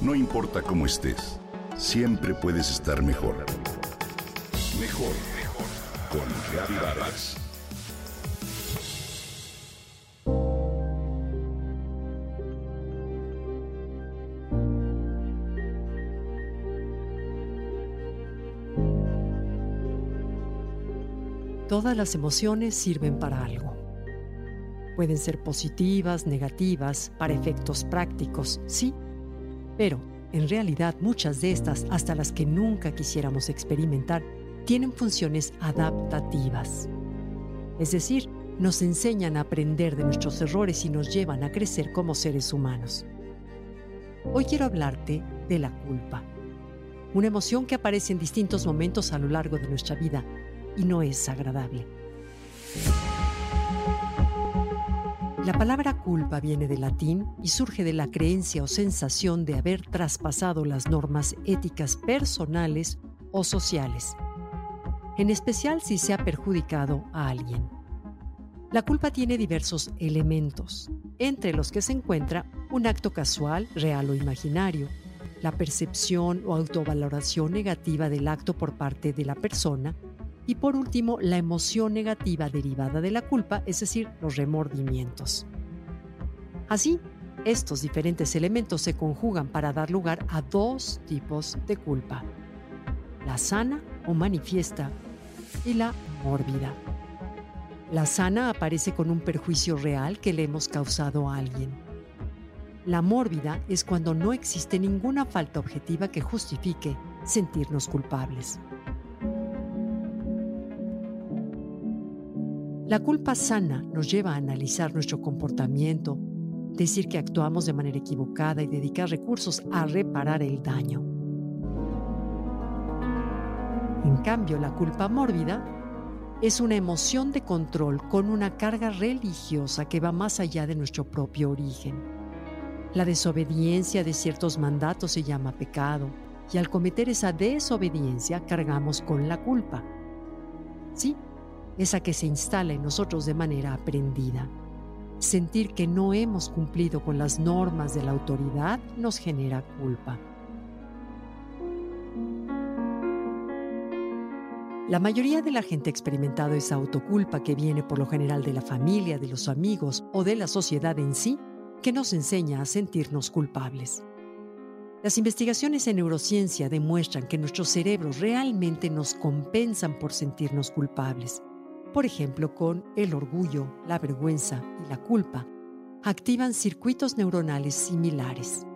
No importa cómo estés, siempre puedes estar mejor. Mejor, mejor. Con Reavivadas. Todas las emociones sirven para algo. Pueden ser positivas, negativas, para efectos prácticos, sí, pero en realidad muchas de estas, hasta las que nunca quisiéramos experimentar, tienen funciones adaptativas. Es decir, nos enseñan a aprender de nuestros errores y nos llevan a crecer como seres humanos. Hoy quiero hablarte de la culpa, una emoción que aparece en distintos momentos a lo largo de nuestra vida y no es agradable. La palabra culpa viene del latín y surge de la creencia o sensación de haber traspasado las normas éticas personales o sociales, en especial si se ha perjudicado a alguien. La culpa tiene diversos elementos, entre los que se encuentra un acto casual, real o imaginario, la percepción o autovaloración negativa del acto por parte de la persona, y por último, la emoción negativa derivada de la culpa, es decir, los remordimientos. Así, estos diferentes elementos se conjugan para dar lugar a dos tipos de culpa. La sana o manifiesta y la mórbida. La sana aparece con un perjuicio real que le hemos causado a alguien. La mórbida es cuando no existe ninguna falta objetiva que justifique sentirnos culpables. La culpa sana nos lleva a analizar nuestro comportamiento, decir que actuamos de manera equivocada y dedicar recursos a reparar el daño. En cambio, la culpa mórbida es una emoción de control con una carga religiosa que va más allá de nuestro propio origen. La desobediencia de ciertos mandatos se llama pecado y al cometer esa desobediencia cargamos con la culpa. Sí, esa que se instala en nosotros de manera aprendida. Sentir que no hemos cumplido con las normas de la autoridad nos genera culpa. La mayoría de la gente ha experimentado esa autoculpa que viene por lo general de la familia, de los amigos o de la sociedad en sí, que nos enseña a sentirnos culpables. Las investigaciones en neurociencia demuestran que nuestros cerebros realmente nos compensan por sentirnos culpables por ejemplo con el orgullo, la vergüenza y la culpa, activan circuitos neuronales similares.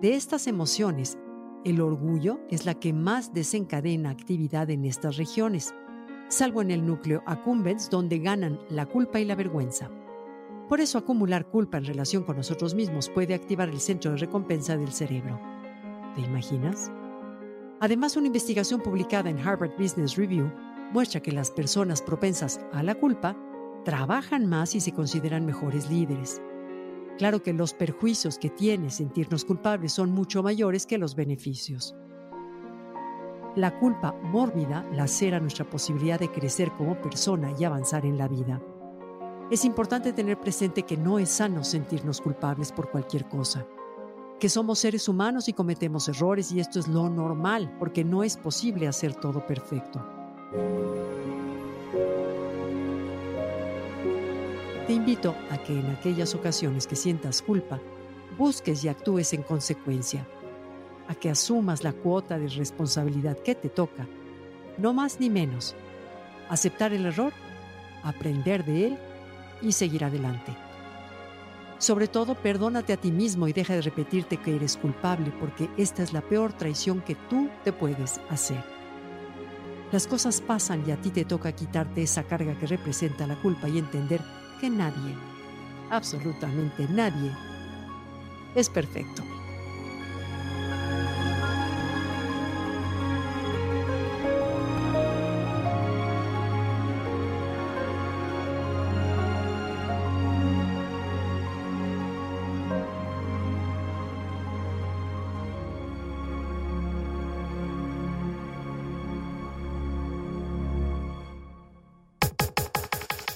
De estas emociones, el orgullo es la que más desencadena actividad en estas regiones, salvo en el núcleo accumbens donde ganan la culpa y la vergüenza. Por eso acumular culpa en relación con nosotros mismos puede activar el centro de recompensa del cerebro. ¿Te imaginas? Además, una investigación publicada en Harvard Business Review muestra que las personas propensas a la culpa trabajan más y se consideran mejores líderes. Claro que los perjuicios que tiene sentirnos culpables son mucho mayores que los beneficios. La culpa mórbida lacera nuestra posibilidad de crecer como persona y avanzar en la vida. Es importante tener presente que no es sano sentirnos culpables por cualquier cosa, que somos seres humanos y cometemos errores y esto es lo normal porque no es posible hacer todo perfecto. Te invito a que en aquellas ocasiones que sientas culpa, busques y actúes en consecuencia, a que asumas la cuota de responsabilidad que te toca, no más ni menos, aceptar el error, aprender de él y seguir adelante. Sobre todo, perdónate a ti mismo y deja de repetirte que eres culpable porque esta es la peor traición que tú te puedes hacer. Las cosas pasan y a ti te toca quitarte esa carga que representa la culpa y entender que nadie, absolutamente nadie, es perfecto.